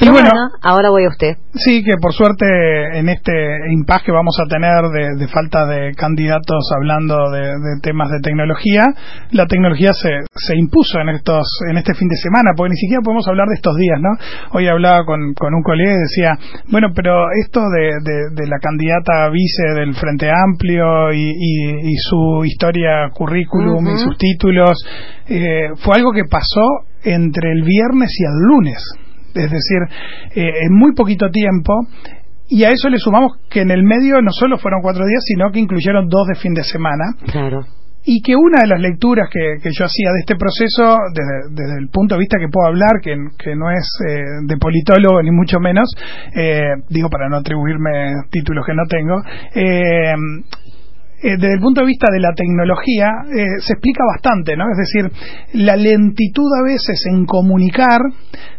Y bueno, ahora voy a usted. Sí, que por suerte en este impasse que vamos a tener de, de falta de candidatos hablando de, de, temas de tecnología, la tecnología se, se impuso en estos en este fin de semana, porque ni siquiera podemos hablar de estos días, ¿no? Hoy hablaba con, con un colega y decía, bueno, pero esto de, de la candidata vice del Frente Amplio y, y, y su historia, currículum uh -huh. y sus títulos, eh, fue algo que pasó entre el viernes y el lunes es decir, eh, en muy poquito tiempo. Y a eso le sumamos que en el medio no solo fueron cuatro días, sino que incluyeron dos de fin de semana. Claro. Y que una de las lecturas que, que yo hacía de este proceso, desde, desde, el punto de vista que puedo hablar, que, que no es eh, de politólogo ni mucho menos, eh, digo para no atribuirme títulos que no tengo, eh, eh, desde el punto de vista de la tecnología, eh, se explica bastante, ¿no? Es decir, la lentitud a veces en comunicar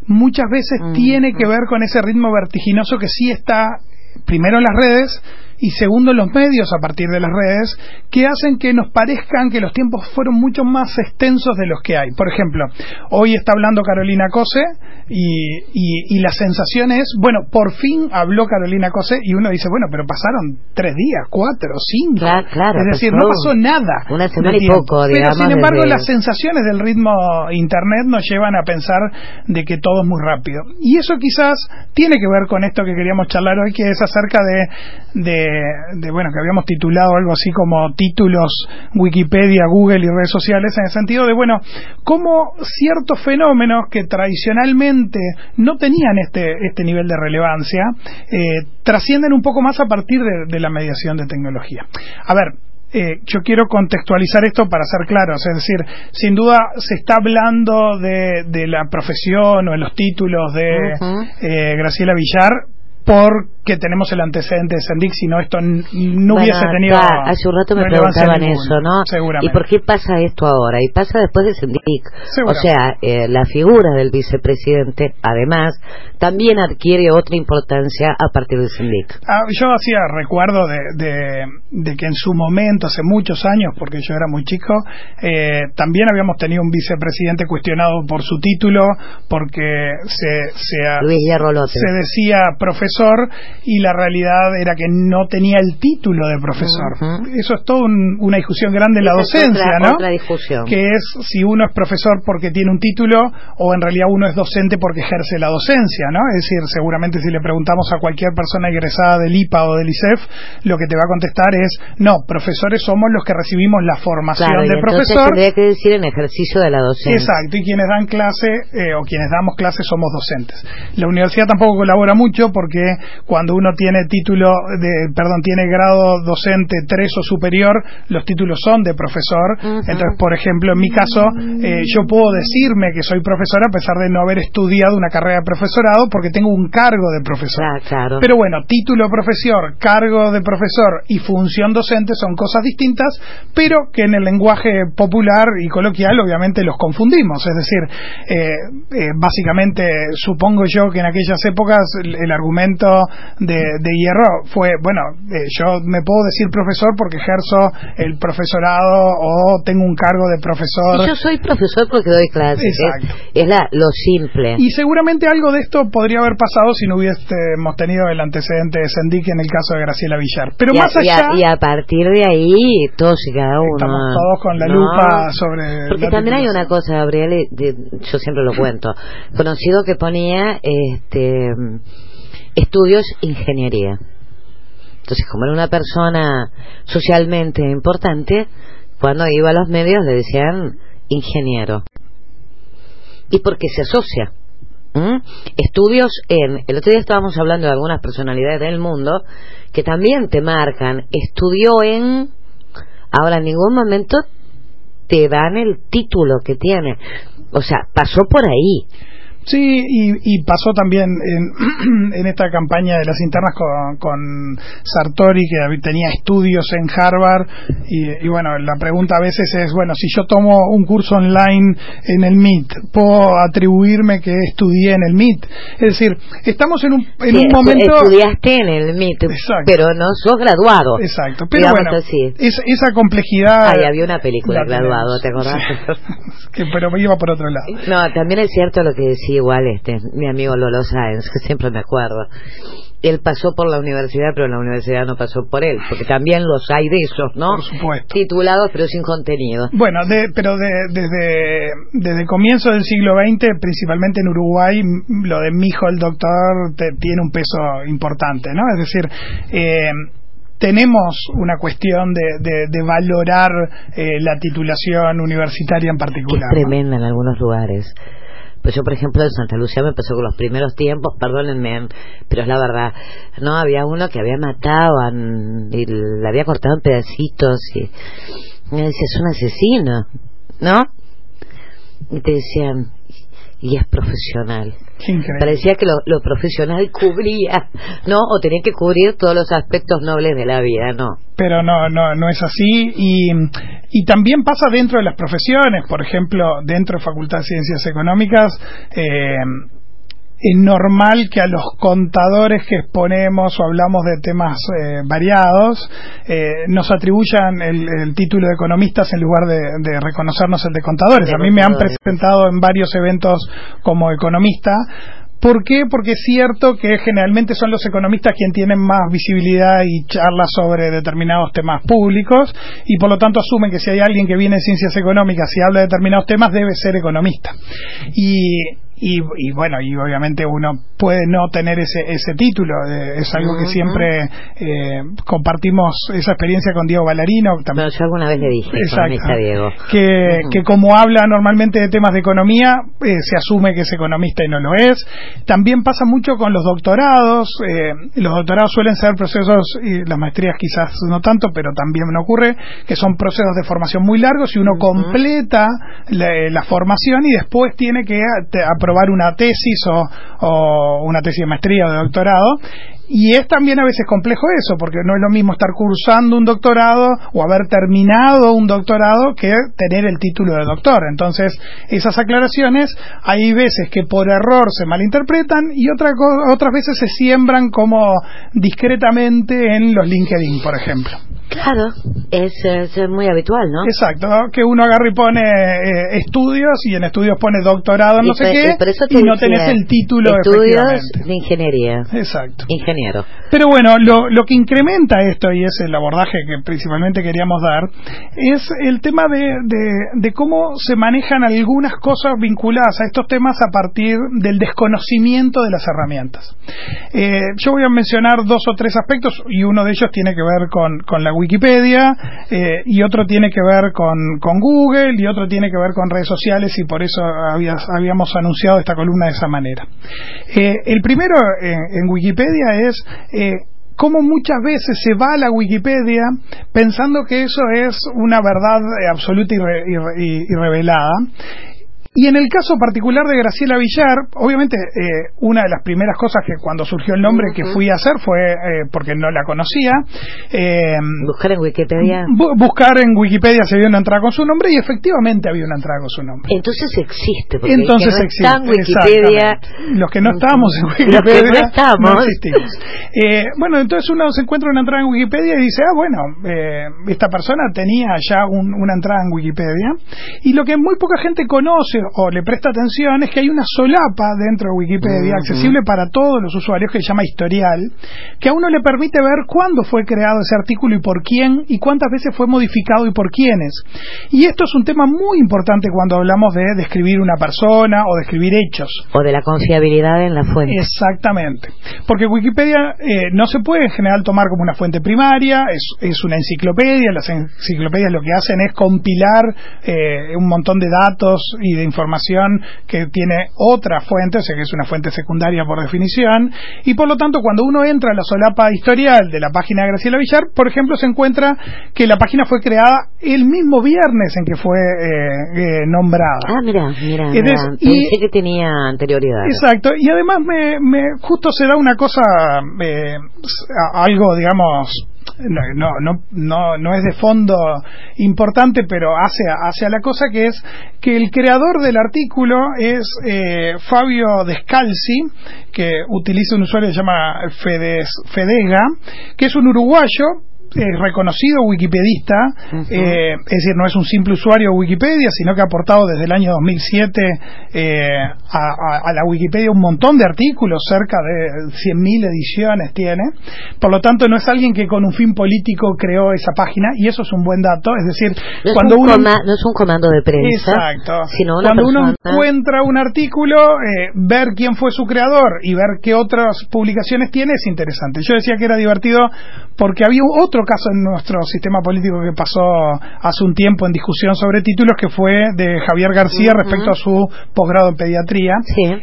muchas veces mm, tiene que ver con ese ritmo vertiginoso que sí está primero en las redes y segundo los medios a partir de las redes que hacen que nos parezcan que los tiempos fueron mucho más extensos de los que hay. Por ejemplo, hoy está hablando Carolina Cose y, y, y la sensación es, bueno, por fin habló Carolina Cose y uno dice, bueno, pero pasaron tres días, cuatro, cinco. Claro, claro, es decir, no pasó nada. Una semana y poco, digamos. Pero sin embargo, desde... las sensaciones del ritmo internet nos llevan a pensar de que todo es muy rápido. Y eso quizás tiene que ver con esto que queríamos charlar hoy, que es acerca de, de de, bueno, que habíamos titulado algo así como títulos Wikipedia, Google y redes sociales, en el sentido de, bueno, cómo ciertos fenómenos que tradicionalmente no tenían este, este nivel de relevancia, eh, trascienden un poco más a partir de, de la mediación de tecnología. A ver, eh, yo quiero contextualizar esto para ser claros, es decir, sin duda se está hablando de, de la profesión o de los títulos de uh -huh. eh, Graciela Villar porque tenemos el antecedente de Sendic, si no esto no bueno, hubiese tenido. Acá, hace un rato me preguntaban eso, ¿no? Seguramente. ¿Y por qué pasa esto ahora? Y pasa después de Sendic. O sea, eh, la figura del vicepresidente, además, también adquiere otra importancia a partir de Sendic. Ah, yo hacía recuerdo de, de, de, que en su momento, hace muchos años, porque yo era muy chico, eh, también habíamos tenido un vicepresidente cuestionado por su título, porque se, se, Luis se decía profesor profesor y la realidad era que no tenía el título de profesor. Uh -huh. Eso es toda un, una discusión grande en la docencia, otra, ¿no? Otra discusión. Que es si uno es profesor porque tiene un título o en realidad uno es docente porque ejerce la docencia, ¿no? Es decir, seguramente si le preguntamos a cualquier persona egresada del IPA o del ICEF, lo que te va a contestar es, no, profesores somos los que recibimos la formación claro, de profesor. tendría que decir en ejercicio de la docencia. Exacto, y quienes dan clase eh, o quienes damos clase somos docentes. La universidad tampoco colabora mucho porque cuando uno tiene título de, perdón, tiene grado docente 3 o superior, los títulos son de profesor. Uh -huh. Entonces, por ejemplo, en mi caso, eh, yo puedo decirme que soy profesor a pesar de no haber estudiado una carrera de profesorado porque tengo un cargo de profesor. Ah, claro. Pero bueno, título profesor, cargo de profesor y función docente son cosas distintas, pero que en el lenguaje popular y coloquial obviamente los confundimos. Es decir, eh, eh, básicamente supongo yo que en aquellas épocas el, el argumento de, de, hierro fue, bueno, eh, yo me puedo decir profesor porque ejerzo el profesorado o tengo un cargo de profesor. Y yo soy profesor porque doy clases. Exacto. Es, es la, lo simple. Y seguramente algo de esto podría haber pasado si no hubiésemos tenido el antecedente de Sendic en el caso de Graciela Villar. Pero y más a, allá. Y a, y a, partir de ahí, todos y cada uno. Estamos todos con la lupa sobre. Porque también hay una cosa, Gabriel, yo siempre lo cuento. Conocido que ponía este estudios ingeniería. Entonces, como era una persona socialmente importante, cuando iba a los medios le decían ingeniero. ¿Y porque se asocia? ¿Mm? Estudios en... El otro día estábamos hablando de algunas personalidades del mundo que también te marcan. Estudió en... Ahora, en ningún momento te dan el título que tiene. O sea, pasó por ahí. Sí, y, pasó también en, en, esta campaña de las internas con, con, Sartori, que tenía estudios en Harvard, y, bueno, la pregunta a veces es, bueno, si yo tomo un curso online en el MIT, ¿puedo atribuirme que estudié en el MIT? Es decir, estamos en un, en un momento... Estudiaste en el MIT, pero no sos graduado. Exacto, pero bueno, esa complejidad... Ay, había una película graduado, ¿te acordás? que, pero me iba por otro lado. No, también es cierto lo que decía igual este mi amigo Lolo Sáenz, que siempre me acuerdo. Él pasó por la universidad, pero la universidad no pasó por él, porque también los hay de esos, ¿no? Por supuesto. Titulados, pero sin contenido. Bueno, pero desde, desde el comienzo del siglo XX, principalmente en Uruguay, lo de mi hijo el doctor tiene un peso importante, ¿no? Es decir, eh, tenemos una cuestión de, de, valorar eh, la titulación universitaria en particular. Es tremenda en algunos lugares. Pues yo, por ejemplo, en Santa Lucía me pasó con los primeros tiempos, perdónenme, pero es la verdad. No, había uno que había matado y le había cortado en pedacitos y me decía, es un asesino, ¿no? Y te decían, y es profesional. Parecía que lo, profesional cubría, ¿no? O tenía que cubrir todos los aspectos nobles de la vida, ¿no? Pero no, no, no es así. Y, y también pasa dentro de las profesiones. Por ejemplo, dentro de Facultad de Ciencias Económicas, eh, es normal que a los contadores que exponemos o hablamos de temas eh, variados eh, nos atribuyan el, título de economistas en lugar de, reconocernos el de contadores. a mí me han presentado en varios eventos como economista. ¿Por qué? Porque es cierto que generalmente son los economistas quienes tienen más visibilidad y charlas sobre determinados temas públicos y por lo tanto asumen que si hay alguien que viene de ciencias económicas y habla de determinados temas debe ser economista. Y y, y, bueno, y obviamente uno puede no tener ese, ese título, eh, es algo que siempre eh, compartimos esa experiencia con Diego Ballarino. También. yo alguna vez le dije, economista Diego. Que, que como habla normalmente de temas de economía, eh, se asume que es economista y no lo es. También pasa mucho con los doctorados, los doctorados suelen ser procesos, y las maestrías quizás no tanto, pero también ocurre, que son procesos de formación muy largos y uno completa la, formación y después tiene que aprobar una tesis o, una tesis de maestría o de doctorado y es también a veces complejo eso, porque no es lo mismo estar cursando un doctorado o haber terminado un doctorado que tener el título de doctor. Entonces, esas aclaraciones hay veces que por error se malinterpretan y otra, otras veces se siembran como discretamente en los LinkedIn, por ejemplo. Claro, es, muy habitual, ¿no? Exacto, que uno agarre y pone eh, estudios y en estudios pone doctorado, no sé qué, y no tenés el título Estudios de ingeniería. Exacto. Ingeniero. Pero bueno, lo, lo que incrementa esto, y es el abordaje que principalmente queríamos dar, es el tema de, de, cómo se manejan algunas cosas vinculadas a estos temas a partir del desconocimiento de las herramientas. Eh, yo voy a mencionar dos o tres aspectos, y uno de ellos tiene que ver con, con la Wikipedia eh, y otro tiene que ver con, con, Google y otro tiene que ver con redes sociales y por eso habíamos anunciado esta columna de esa manera. Eh, el primero en, Wikipedia es eh, cómo muchas veces se va a la Wikipedia pensando que eso es una verdad absoluta y, revelada y en el caso particular de Graciela Villar, obviamente eh, una de las primeras cosas que cuando surgió el nombre que fui a hacer fue eh, porque no la conocía. Eh, buscar en Wikipedia. buscar en Wikipedia se vio una entrada con su nombre y efectivamente había una entrada con su nombre. Entonces existe. Porque Entonces no existe. en Wikipedia. Los que no estamos en Wikipedia. Los que no estamos. bueno, entonces uno se encuentra una entrada en Wikipedia y dice, ah, bueno, esta persona tenía ya una entrada en Wikipedia. Y lo que muy poca gente conoce o le presta atención es que hay una solapa dentro de Wikipedia, accesible para todos los usuarios, que se llama historial, que a uno le permite ver cuándo fue creado ese artículo y por quién, y cuántas veces fue modificado y por quiénes. Y esto es un tema muy importante cuando hablamos de describir una persona o describir hechos. O de la confiabilidad en la fuente. Exactamente. Porque Wikipedia eh, no se puede en general tomar como una fuente primaria, es, es una enciclopedia, las enciclopedias lo que hacen es compilar eh, un montón de datos y de información información que tiene otra fuente, o sea que es una fuente secundaria por definición, y por lo tanto cuando uno entra a la solapa historial de la página de Graciela Villar, por ejemplo, se encuentra que la página fue creada el mismo viernes en que fue eh, eh, nombrada. Ah, mira, mira, y, que tenía anterioridad. Exacto, y además me, me justo se da una cosa, eh, algo, digamos, no, no, no, no es de fondo importante, pero hace, hace a la cosa que es que el creador del artículo es eh, Fabio Descalzi, que utiliza un usuario que se llama Fedega, que es un uruguayo es reconocido wikipedista, eh, es decir, no es un simple usuario de Wikipedia, sino que ha aportado desde el año 2007 eh, a, la Wikipedia un montón de artículos, cerca de 100.000 ediciones tiene. Por lo tanto, no es alguien que con un fin político creó esa página, y eso es un buen dato. Es decir, cuando uno. no es un comando de prensa. Exacto. Sino cuando uno encuentra un artículo, eh, ver quién fue su creador y ver qué otras publicaciones tiene es interesante. Yo decía que era divertido porque había otro caso en nuestro sistema político que pasó hace un tiempo en discusión sobre títulos, que fue de Javier García respecto a su posgrado en pediatría.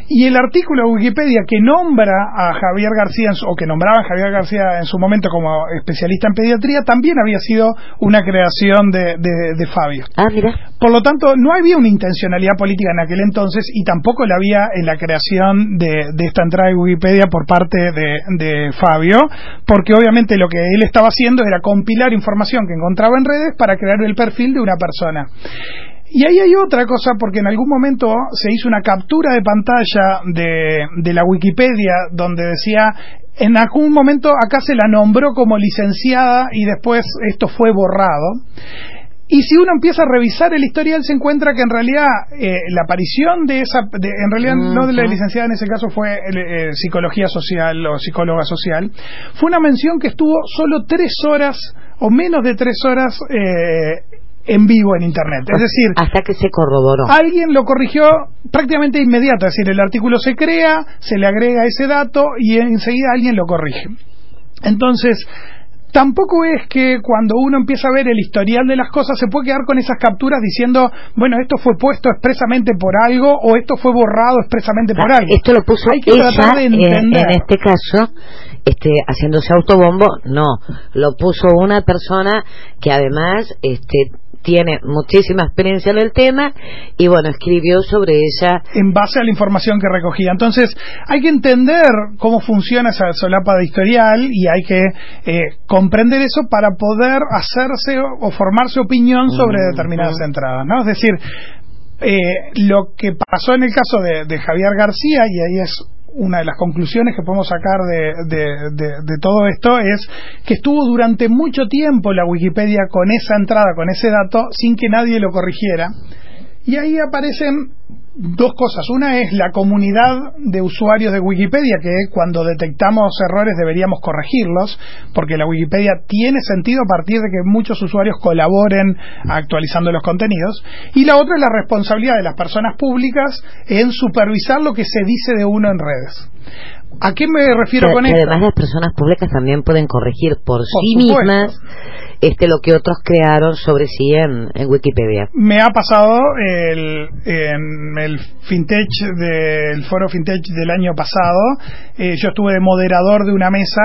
Y el artículo de Wikipedia que nombra a Javier García, o que nombraba a Javier García en su momento como especialista en pediatría, también había sido una creación de, de, Fabio. Ah, mira. Por lo tanto, no había una intencionalidad política en aquel entonces y tampoco la había en la creación de, de esta entrada de Wikipedia por parte de, de Fabio, porque obviamente lo que él estaba haciendo compilar información que encontraba en redes para crear el perfil de una persona. Y ahí hay otra cosa, porque en algún momento se hizo una captura de pantalla de la Wikipedia donde decía en algún momento acá se la nombró como licenciada y después esto fue borrado. Y si uno empieza a revisar el historial, se encuentra que en realidad eh, la aparición de esa, en realidad no de la licenciada en ese caso fue eh, psicología social o psicóloga social, fue una mención que estuvo solo tres horas o menos de tres horas eh, en vivo en Internet. Es decir, hasta que se corroboró. Alguien lo corrigió prácticamente inmediato, es decir, el artículo se crea, se le agrega ese dato y enseguida alguien lo corrige. Entonces, tampoco es que cuando uno empieza a ver el historial de las cosas se puede quedar con esas capturas diciendo, bueno, esto fue puesto expresamente por algo o esto fue borrado expresamente por ah, algo. Esto lo puso Hay que tratar de entender. En, este caso, este, haciéndose autobombo, no, lo puso una persona que además este, tiene muchísima experiencia en el tema y bueno, escribió sobre ella. En base a la información que recogía. Entonces, hay que entender cómo funciona esa solapa de historial y hay que eh, comprender eso para poder hacerse o formarse opinión sobre mm, determinadas entradas, ¿no? Es decir, eh, lo que pasó en el caso de, de Javier García, y ahí es una de las conclusiones que podemos sacar de, todo esto es que estuvo durante mucho tiempo la Wikipedia con esa entrada, con ese dato, sin que nadie lo corrigiera. Y ahí aparecen dos cosas. Una es la comunidad de usuarios de Wikipedia, que cuando detectamos errores deberíamos corregirlos, porque la Wikipedia tiene sentido a partir de que muchos usuarios colaboren actualizando los contenidos. Y la otra es la responsabilidad de las personas públicas en supervisar lo que se dice de uno en redes. ¿A qué me refiero con esto? Además, las personas públicas también pueden corregir por, sí mismas este lo que otros crearon sobre sí en, Wikipedia. Me ha pasado el, en el FinTech del foro FinTech del año pasado. Eh, yo estuve de moderador de una mesa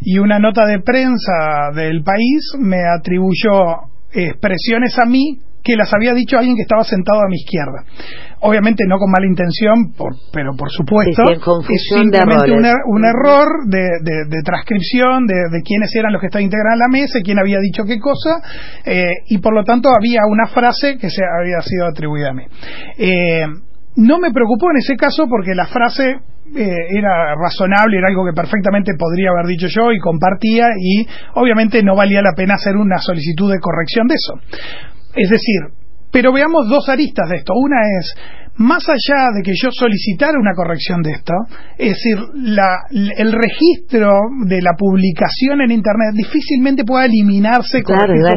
y una nota de prensa del país me atribuyó expresiones a mí que las había dicho alguien que estaba sentado a mi izquierda obviamente no con mala intención, pero por supuesto, es simplemente un, error de, transcripción de, quiénes eran los que estaban integrando la mesa, quién había dicho qué cosa, eh, y por lo tanto había una frase que se había sido atribuida a mí. Eh, no me preocupó en ese caso porque la frase eh, era razonable, era algo que perfectamente podría haber dicho yo y compartía y obviamente no valía la pena hacer una solicitud de corrección de eso. Es decir, pero veamos dos aristas de esto. Una es más allá de que yo solicitara una corrección de esto, es decir, el registro de la publicación en Internet difícilmente pueda eliminarse con claro, iba,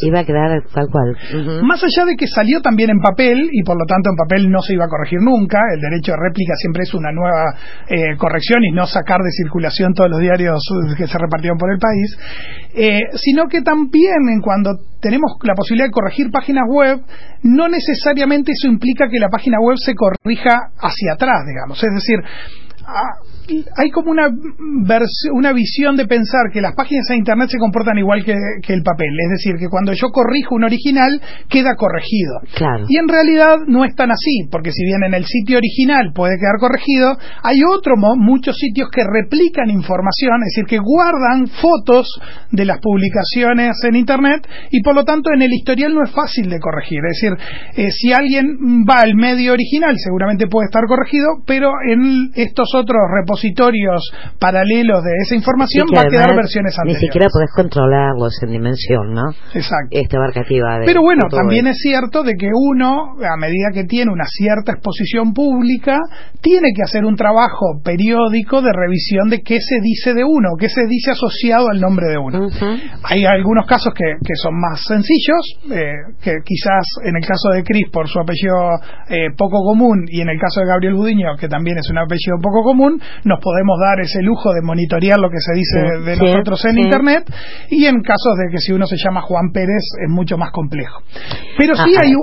iba, a quedar tal cual. Más allá de que salió también en papel, y por lo tanto en papel no se iba a corregir nunca, el derecho de réplica siempre es una nueva eh, corrección y no sacar de circulación todos los diarios que se repartieron por el país, eh, sino que también en cuando tenemos la posibilidad de corregir páginas web, no necesariamente eso implica que la página web web se corrija hacia atrás, digamos. Es decir, hay como una, una visión de pensar que las páginas de Internet se comportan igual que, el papel. Es decir, que cuando yo corrijo un original, queda corregido. Y en realidad no es tan así, porque si bien en el sitio original puede quedar corregido, hay otro, muchos sitios que replican información, es decir, que guardan fotos de las publicaciones en Internet y por lo tanto en el historial no es fácil de corregir. Es decir, eh, si alguien va al medio original, seguramente puede estar corregido, pero en estos otros repositorios paralelos de esa información va a quedar versiones anteriores. Ni siquiera podés controlarlos en dimensión, ¿no? Exacto. Este abarcativa Pero bueno, también es cierto de que uno, a medida que tiene una cierta exposición pública, tiene que hacer un trabajo periódico de revisión de qué se dice de uno, qué se dice asociado al nombre de uno. Hay algunos casos que, que son más sencillos, eh, que quizás en el caso de Cris por su apellido eh, poco común y en el caso de Gabriel Budiño, que también es un apellido poco común, nos podemos dar ese lujo de monitorear lo que se dice de nosotros en Internet y en casos de que si uno se llama Juan Pérez es mucho más complejo. Pero sí ah, hay,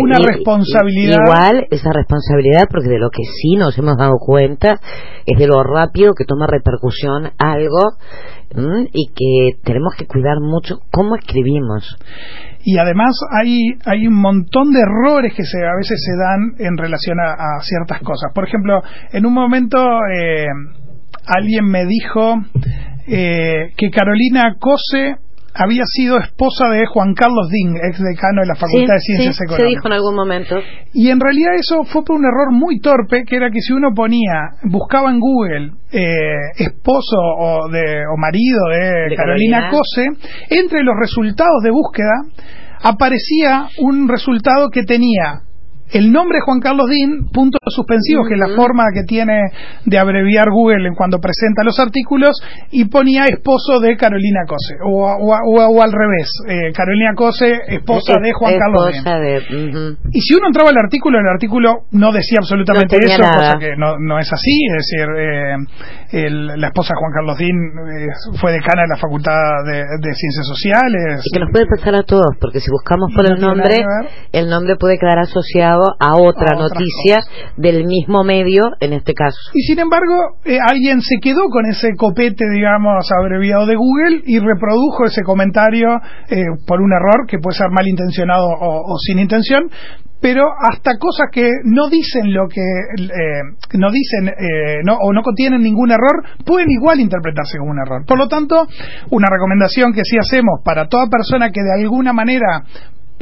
una responsabilidad. igual esa responsabilidad, porque de lo que sí nos hemos dado cuenta es de lo rápido que toma repercusión algo y que tenemos que cuidar mucho cómo escribimos y además hay, hay un montón de errores que se, a veces se dan en relación a, ciertas cosas. Por ejemplo, en un momento eh, alguien me dijo eh, que Carolina Cose había sido esposa de Juan Carlos Ding, ex decano de la Facultad de Ciencias Económicas. Se dijo en algún momento. Y en realidad eso fue por un error muy torpe, que era que si uno ponía, buscaba en Google eh, esposo o, de, o marido de, Carolina Cose, entre los resultados de búsqueda aparecía un resultado que tenía el nombre Juan Carlos Dean, puntos suspensivos, que es la forma que tiene de abreviar Google en cuando presenta los artículos, y ponía esposo de Carolina Cose, o, o, al revés, eh, Carolina Cose, esposa de Juan Carlos Dean. Y si uno entraba al artículo, el artículo no decía absolutamente eso, cosa que no, no, es así, es decir, eh, la esposa de Juan Carlos Dean eh, fue decana de la Facultad de, Ciencias Sociales. Y que nos puede pasar a todos, porque si buscamos por el nombre, el nombre puede quedar asociado a otra noticia del mismo medio, en este caso. Y sin embargo, eh, alguien se quedó con ese copete, digamos, abreviado de Google y reprodujo ese comentario eh, por un error que puede ser malintencionado o, o sin intención, pero hasta cosas que no dicen lo que eh, no dicen eh, no, o no contienen ningún error pueden igual interpretarse como un error. Por lo tanto, una recomendación que sí hacemos para toda persona que de alguna manera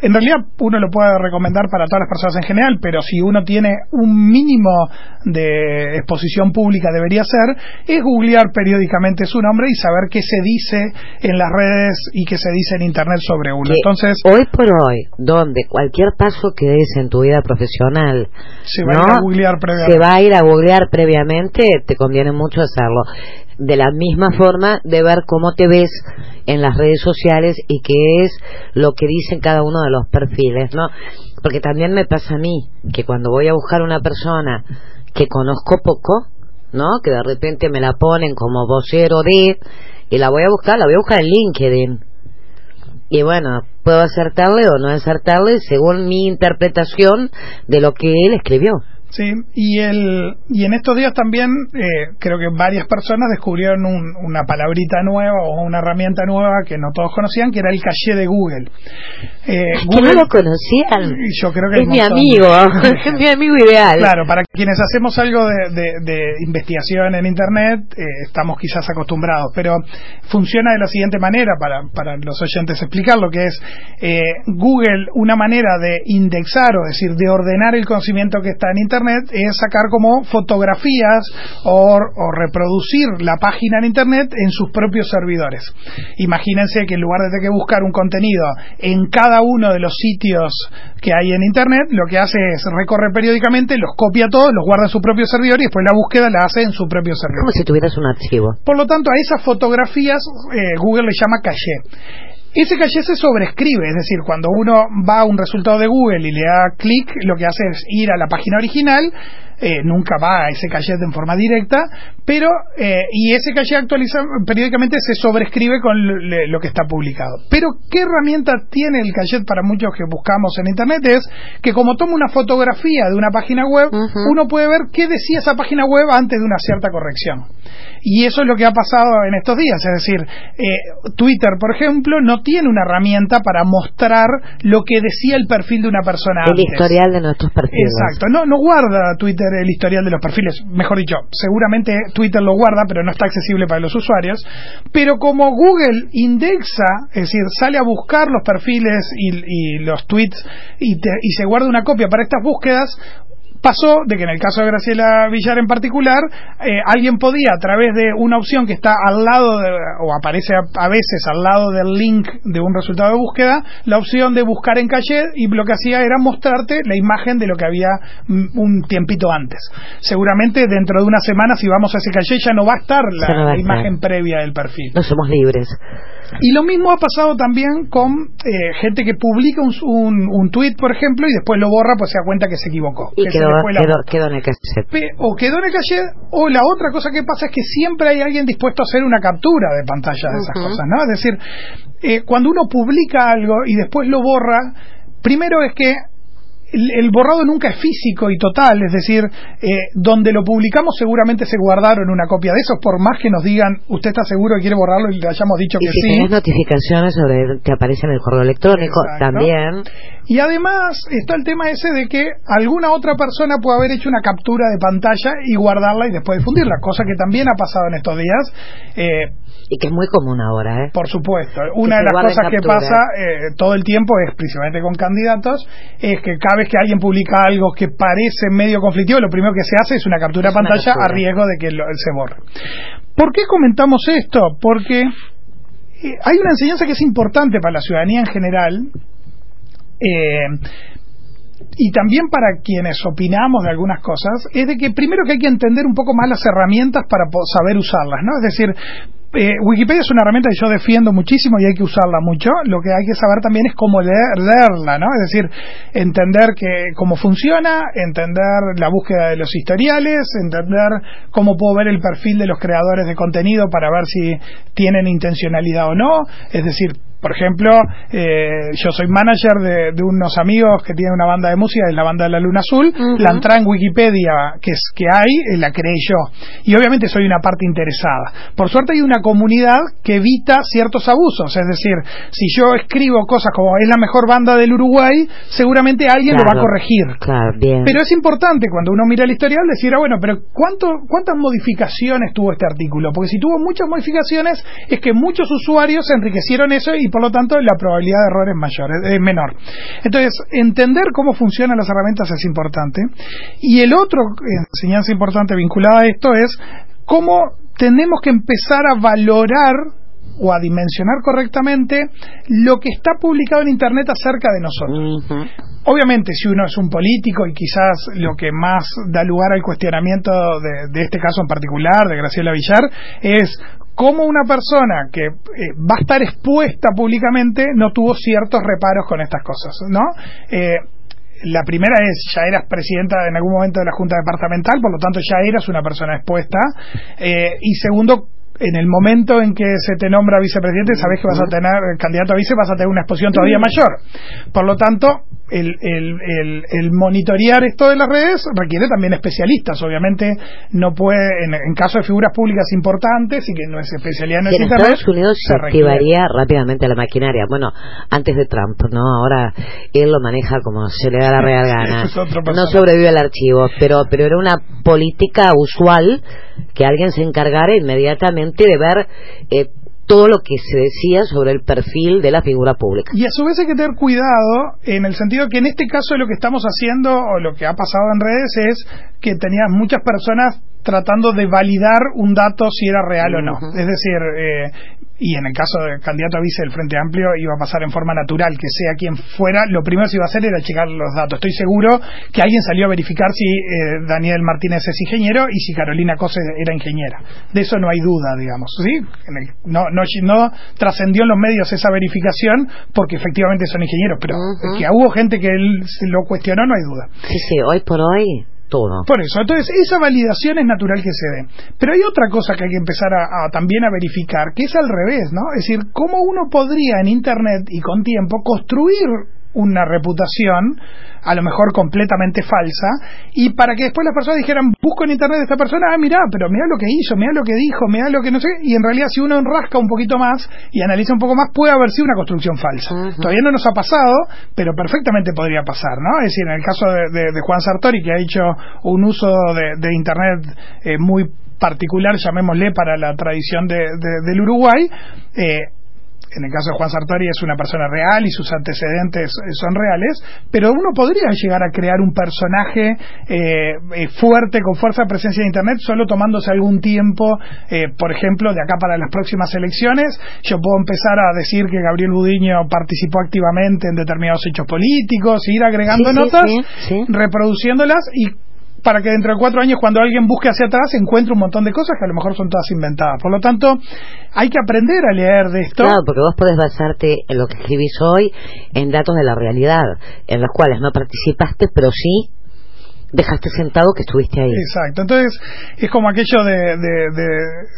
en realidad uno lo puede recomendar para todas las personas en general, pero si uno tiene un mínimo de exposición pública debería ser, es googlear periódicamente su nombre y saber qué se dice en las redes y qué se dice en internet sobre uno. Entonces, hoy por hoy, donde cualquier paso que des en tu vida profesional se va a ir a googlear previamente. Se va a ir a googlear previamente, te conviene mucho hacerlo de la misma forma de ver cómo te ves en las redes sociales y qué es lo que dicen cada uno de los perfiles, ¿no? Porque también me pasa a mí que cuando voy a buscar una persona que conozco poco, ¿no? Que de repente me la ponen como vocero de y la voy a buscar, la voy a buscar en LinkedIn. Y bueno, puedo acertarle o no acertarle según mi interpretación de lo que él escribió. Sí, y, el, y en estos días también eh, creo que varias personas descubrieron una palabrita nueva o una herramienta nueva que no todos conocían, que era el caché de Google. Eh, Google no lo conocían. Yo creo que es mi amigo, es mi amigo ideal. Claro, para quienes hacemos algo de, investigación en Internet, eh, estamos quizás acostumbrados, pero funciona de la siguiente manera para, para los oyentes explicar lo que es eh, Google, una manera de indexar, o decir, de ordenar el conocimiento que está en Internet es sacar como fotografías o, reproducir la página en Internet en sus propios servidores. Imagínense que en lugar de tener que buscar un contenido en cada uno de los sitios que hay en Internet, lo que hace es recorrer periódicamente, los copia todos, los guarda en su propio servidor y después la búsqueda la hace en su propio servidor. Como si tuvieras un archivo. Por lo tanto, a esas fotografías eh, Google le llama caché. Ese caché se sobrescribe, es decir, cuando uno va a un resultado de Google y le da clic, lo que hace es ir a la página original, eh, nunca va a ese caché en forma directa, pero eh, y ese caché actualiza periódicamente se sobrescribe con lo que está publicado. Pero qué herramienta tiene el caché para muchos que buscamos en internet es que como toma una fotografía de una página web, uno puede ver qué decía esa página web antes de una cierta corrección. Y eso es lo que ha pasado en estos días. Es decir, eh, Twitter, por ejemplo, no tiene una herramienta para mostrar lo que decía el perfil de una persona. El historial de nuestros perfiles. Exacto. No, no guarda Twitter el historial de los perfiles. Mejor dicho, seguramente Twitter lo guarda, pero no está accesible para los usuarios. Pero como Google indexa, es decir, sale a buscar los perfiles y, los tweets y, y se guarda una copia para estas búsquedas, Pasó de que en el caso de Graciela Villar en particular, eh, alguien podía a través de una opción que está al lado, de, o aparece a, veces al lado del link de un resultado de búsqueda, la opción de buscar en calle y lo que hacía era mostrarte la imagen de lo que había mm, un tiempito antes. Seguramente dentro de una semana, si vamos a ese calle, ya no va a estar la, imagen previa del perfil. No somos libres. Y lo mismo ha pasado también con eh, gente que publica un, un, tweet, por ejemplo, y después lo borra, pues se da cuenta que se equivocó. Y quedó, quedó, en el cassette. O quedó en el cassette, o la otra cosa que pasa es que siempre hay alguien dispuesto a hacer una captura de pantalla de esas cosas, ¿no? Es decir, eh, cuando uno publica algo y después lo borra, primero es que el, borrado nunca es físico y total, es decir, eh, donde lo publicamos seguramente se guardaron una copia de eso, por más que nos digan, usted está seguro que quiere borrarlo y le hayamos dicho que si sí. Tenés notificaciones sobre que aparecen en el correo electrónico también. Y además está el tema ese de que alguna otra persona puede haber hecho una captura de pantalla y guardarla y después difundirla, cosa que también ha pasado en estos días. Eh, y que es muy común ahora, ¿eh? Por supuesto. Una de las cosas que pasa eh, todo el tiempo es, principalmente con candidatos, es que cada vez que alguien publica algo que parece medio conflictivo, lo primero que se hace es una captura de pantalla a riesgo de que se borre. ¿Por qué comentamos esto? Porque eh, hay una enseñanza que es importante para la ciudadanía en general. Eh, y también para quienes opinamos de algunas cosas, es de que primero que hay que entender un poco más las herramientas para saber usarlas, ¿no? Es decir, eh, Wikipedia es una herramienta que yo defiendo muchísimo y hay que usarla mucho. Lo que hay que saber también es cómo leer, leerla, ¿no? Es decir, entender que, cómo funciona, entender la búsqueda de los historiales, entender cómo puedo ver el perfil de los creadores de contenido para ver si tienen intencionalidad o no. Es decir, por ejemplo, eh, yo soy manager de, unos amigos que tienen una banda de música, es la banda de la Luna Azul. La entrada en Wikipedia que, es, que hay, eh, la creé yo. Y obviamente soy una parte interesada. Por suerte hay una comunidad que evita ciertos abusos. Es decir, si yo escribo cosas como es la mejor banda del Uruguay, seguramente alguien lo va a corregir. Pero es importante cuando uno mira el historial decir, ah, bueno, pero ¿cuánto, ¿cuántas modificaciones tuvo este artículo? Porque si tuvo muchas modificaciones es que muchos usuarios enriquecieron eso y por lo tanto la probabilidad de error es mayor, es menor. Entonces, entender cómo funcionan las herramientas es importante. Y el otro enseñanza importante vinculada a esto es cómo tenemos que empezar a valorar o a dimensionar correctamente lo que está publicado en Internet acerca de nosotros. Obviamente, si uno es un político y quizás lo que más da lugar al cuestionamiento de, de este caso en particular, de Graciela Villar, es cómo una persona que eh, va a estar expuesta públicamente no tuvo ciertos reparos con estas cosas, ¿no? Eh, la primera es, ya eras presidenta en algún momento de la Junta Departamental, por lo tanto ya eras una persona expuesta. Eh, y segundo, en el momento en que se te nombra vicepresidente, sabes que vas a tener, candidato a vice, vas a tener una exposición todavía mayor. Por lo tanto, el, el, el, monitorear esto de las redes requiere también especialistas. Obviamente, no puede, en, caso de figuras públicas importantes y que no es especialidad en, en Estados Unidos se, activaría rápidamente la maquinaria. Bueno, antes de Trump, ¿no? Ahora él lo maneja como se le da la real gana. no sobrevive al archivo, pero, pero era una política usual que alguien se encargara inmediatamente de ver eh, todo lo que se decía sobre el perfil de la figura pública. Y a su vez hay que tener cuidado en el sentido que en este caso lo que estamos haciendo o lo que ha pasado en redes es que tenías muchas personas tratando de validar un dato si era real o no. Es decir, eh, y en el caso del candidato a vice del Frente Amplio iba a pasar en forma natural, que sea quien fuera, lo primero que se iba a hacer era checar los datos. Estoy seguro que alguien salió a verificar si eh, Daniel Martínez es ingeniero y si Carolina Cose era ingeniera. De eso no hay duda, digamos. ¿sí? no no, no trascendió en los medios esa verificación porque efectivamente son ingenieros, pero que hubo gente que él lo cuestionó, no hay duda. Sí, sí, hoy por hoy Por eso, entonces esa validación es natural que se dé. Pero hay otra cosa que hay que empezar a, también a verificar, que es al revés, ¿no? Es decir, cómo uno podría en Internet y con tiempo construir una reputación, a lo mejor completamente falsa, y para que después las personas dijeran, busco en internet de esta persona, ah, mira, pero mira lo que hizo, mira lo que dijo, mira lo que no sé, y en realidad si uno rasca un poquito más y analiza un poco más, puede haber sido una construcción falsa. Todavía no nos ha pasado, pero perfectamente podría pasar, ¿no? Es decir, en el caso de, Juan Sartori, que ha hecho un uso de, internet eh, muy particular, llamémosle, para la tradición del Uruguay, eh, en el caso de Juan Sartori es una persona real y sus antecedentes eh, son reales, pero uno podría llegar a crear un personaje eh, eh, fuerte, con fuerza de presencia de Internet, solo tomándose algún tiempo, por ejemplo, de acá para las próximas elecciones. Yo puedo empezar a decir que Gabriel Budiño participó activamente en determinados hechos políticos, ir agregando notas, reproduciéndolas y para que dentro de cuatro años, cuando alguien busque hacia atrás, encuentre un montón de cosas que a lo mejor son todas inventadas. Por lo tanto, hay que aprender a leer de esto. Claro, porque vos podés basarte en lo que escribís hoy en datos de la realidad, en los cuales no participaste, pero sí dejaste sentado que estuviste ahí. Exacto. Entonces, es como aquello de, de,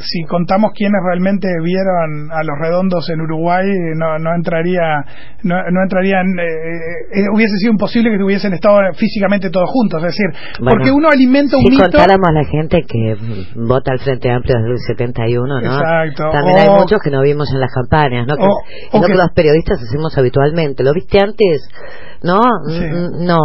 si contamos quiénes realmente vieron a los redondos en Uruguay, no, no entraría, no, no entrarían, eh, eh, hubiese sido imposible que hubiesen estado físicamente todos juntos. Es decir, porque uno alimenta un si contáramos a la gente que vota al Frente Amplio desde el 71, ¿no? Exacto. También hay muchos que no vimos en las campañas, ¿no? Que, que, los periodistas hacemos habitualmente. ¿Lo viste antes? ¿No? No.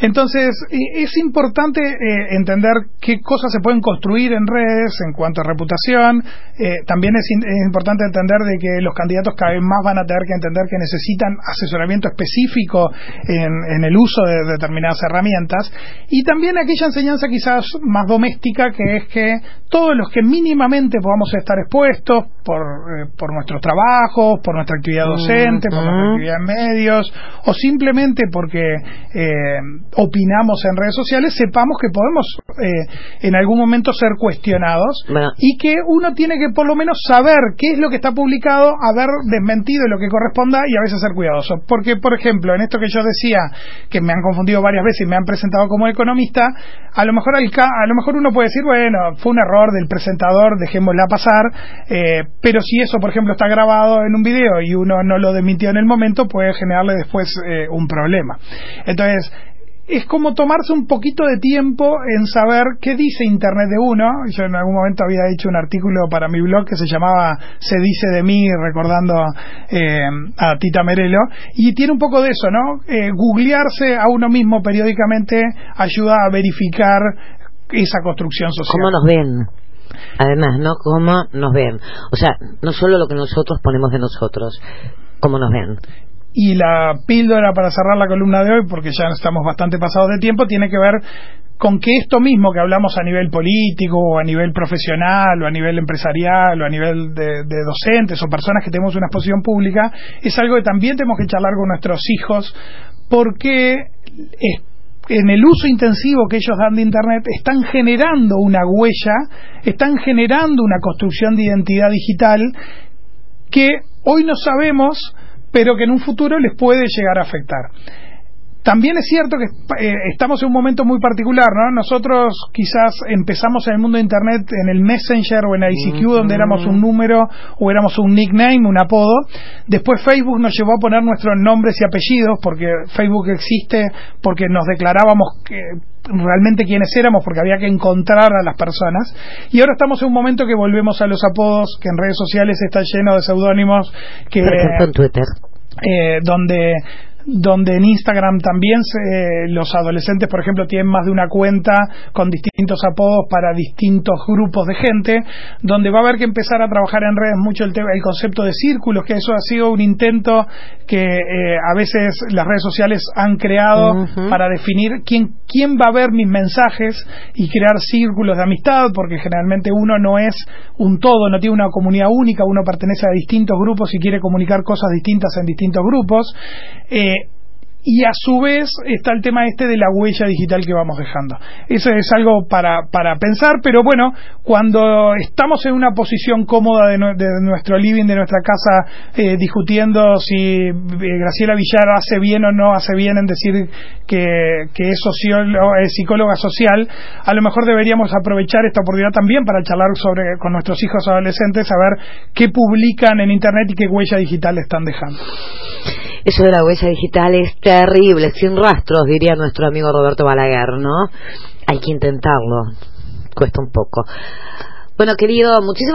Entonces, es importante eh, entender qué cosas se pueden construir en redes en cuanto a reputación. Eh, también es, importante entender de que los candidatos cada vez más van a tener que entender que necesitan asesoramiento específico en, el uso de determinadas herramientas. Y también aquella enseñanza quizás más doméstica, que es que todos los que mínimamente podamos estar expuestos por, eh, por nuestros trabajos, por nuestra actividad docente, por nuestra actividad en medios, o simplemente porque opinamos en redes sociales, sepamos que podemos eh, en algún momento ser cuestionados y que uno tiene que por lo menos saber qué es lo que está publicado, haber desmentido lo que corresponda y a veces ser cuidadoso. Porque, por ejemplo, en esto que yo decía, que me han confundido varias veces y me han presentado como economista, a lo mejor, a lo mejor uno puede decir, bueno, fue un error del presentador, dejémosla pasar, eh, pero si eso, por ejemplo, está grabado en un video y uno no lo desmintió en el momento, puede generarle después eh, un problema. Entonces, es como tomarse un poquito de tiempo en saber qué dice Internet de uno. Yo en algún momento había hecho un artículo para mi blog que se llamaba Se dice de mí, recordando eh, a Tita Merelo, y tiene un poco de eso, ¿no? Eh, googlearse a uno mismo periódicamente ayuda a verificar esa construcción social. ¿Cómo nos ven? Además, ¿no? ¿Cómo nos ven? O sea, no solo lo que nosotros ponemos de nosotros, ¿cómo nos ven? Y la píldora para cerrar la columna de hoy, porque ya estamos bastante pasados de tiempo, tiene que ver con que esto mismo que hablamos a nivel político, o a nivel profesional, o a nivel empresarial, o a nivel de, docentes, o personas que tenemos una exposición pública, es algo que también tenemos que charlar con nuestros hijos, porque en el uso intensivo que ellos dan de Internet están generando una huella, están generando una construcción de identidad digital que hoy no sabemos pero que en un futuro les puede llegar a afectar. También es cierto que eh, estamos en un momento muy particular, ¿no? Nosotros quizás empezamos en el mundo de Internet en el Messenger o en ICQ, donde éramos un número o éramos un nickname, un apodo. Después Facebook nos llevó a poner nuestros nombres y apellidos, porque Facebook existe, porque nos declarábamos que realmente quiénes éramos porque había que encontrar a las personas y ahora estamos en un momento que volvemos a los apodos que en redes sociales está lleno de seudónimos que en Twitter eh, donde donde en Instagram también los adolescentes, por ejemplo, tienen más de una cuenta con distintos apodos para distintos grupos de gente, donde va a haber que empezar a trabajar en redes mucho el, tema, el concepto de círculos, que eso ha sido un intento que eh, a veces las redes sociales han creado para definir quién, quién va a ver mis mensajes y crear círculos de amistad, porque generalmente uno no es un todo, no tiene una comunidad única, uno pertenece a distintos grupos y quiere comunicar cosas distintas en distintos grupos. Eh, y a su vez está el tema este de la huella digital que vamos dejando. Eso es algo para, para pensar, pero bueno, cuando estamos en una posición cómoda de, nuestro living, de nuestra casa, eh, discutiendo si eh, Graciela Villar hace bien o no hace bien en decir que, es, psicóloga social, a lo mejor deberíamos aprovechar esta oportunidad también para charlar sobre con nuestros hijos adolescentes, saber qué publican en Internet y qué huella digital están dejando. Eso de la huella digital es terrible, sin rastros, diría nuestro amigo Roberto Balaguer, ¿no? Hay que intentarlo, cuesta un poco. Bueno, querido, muchísimas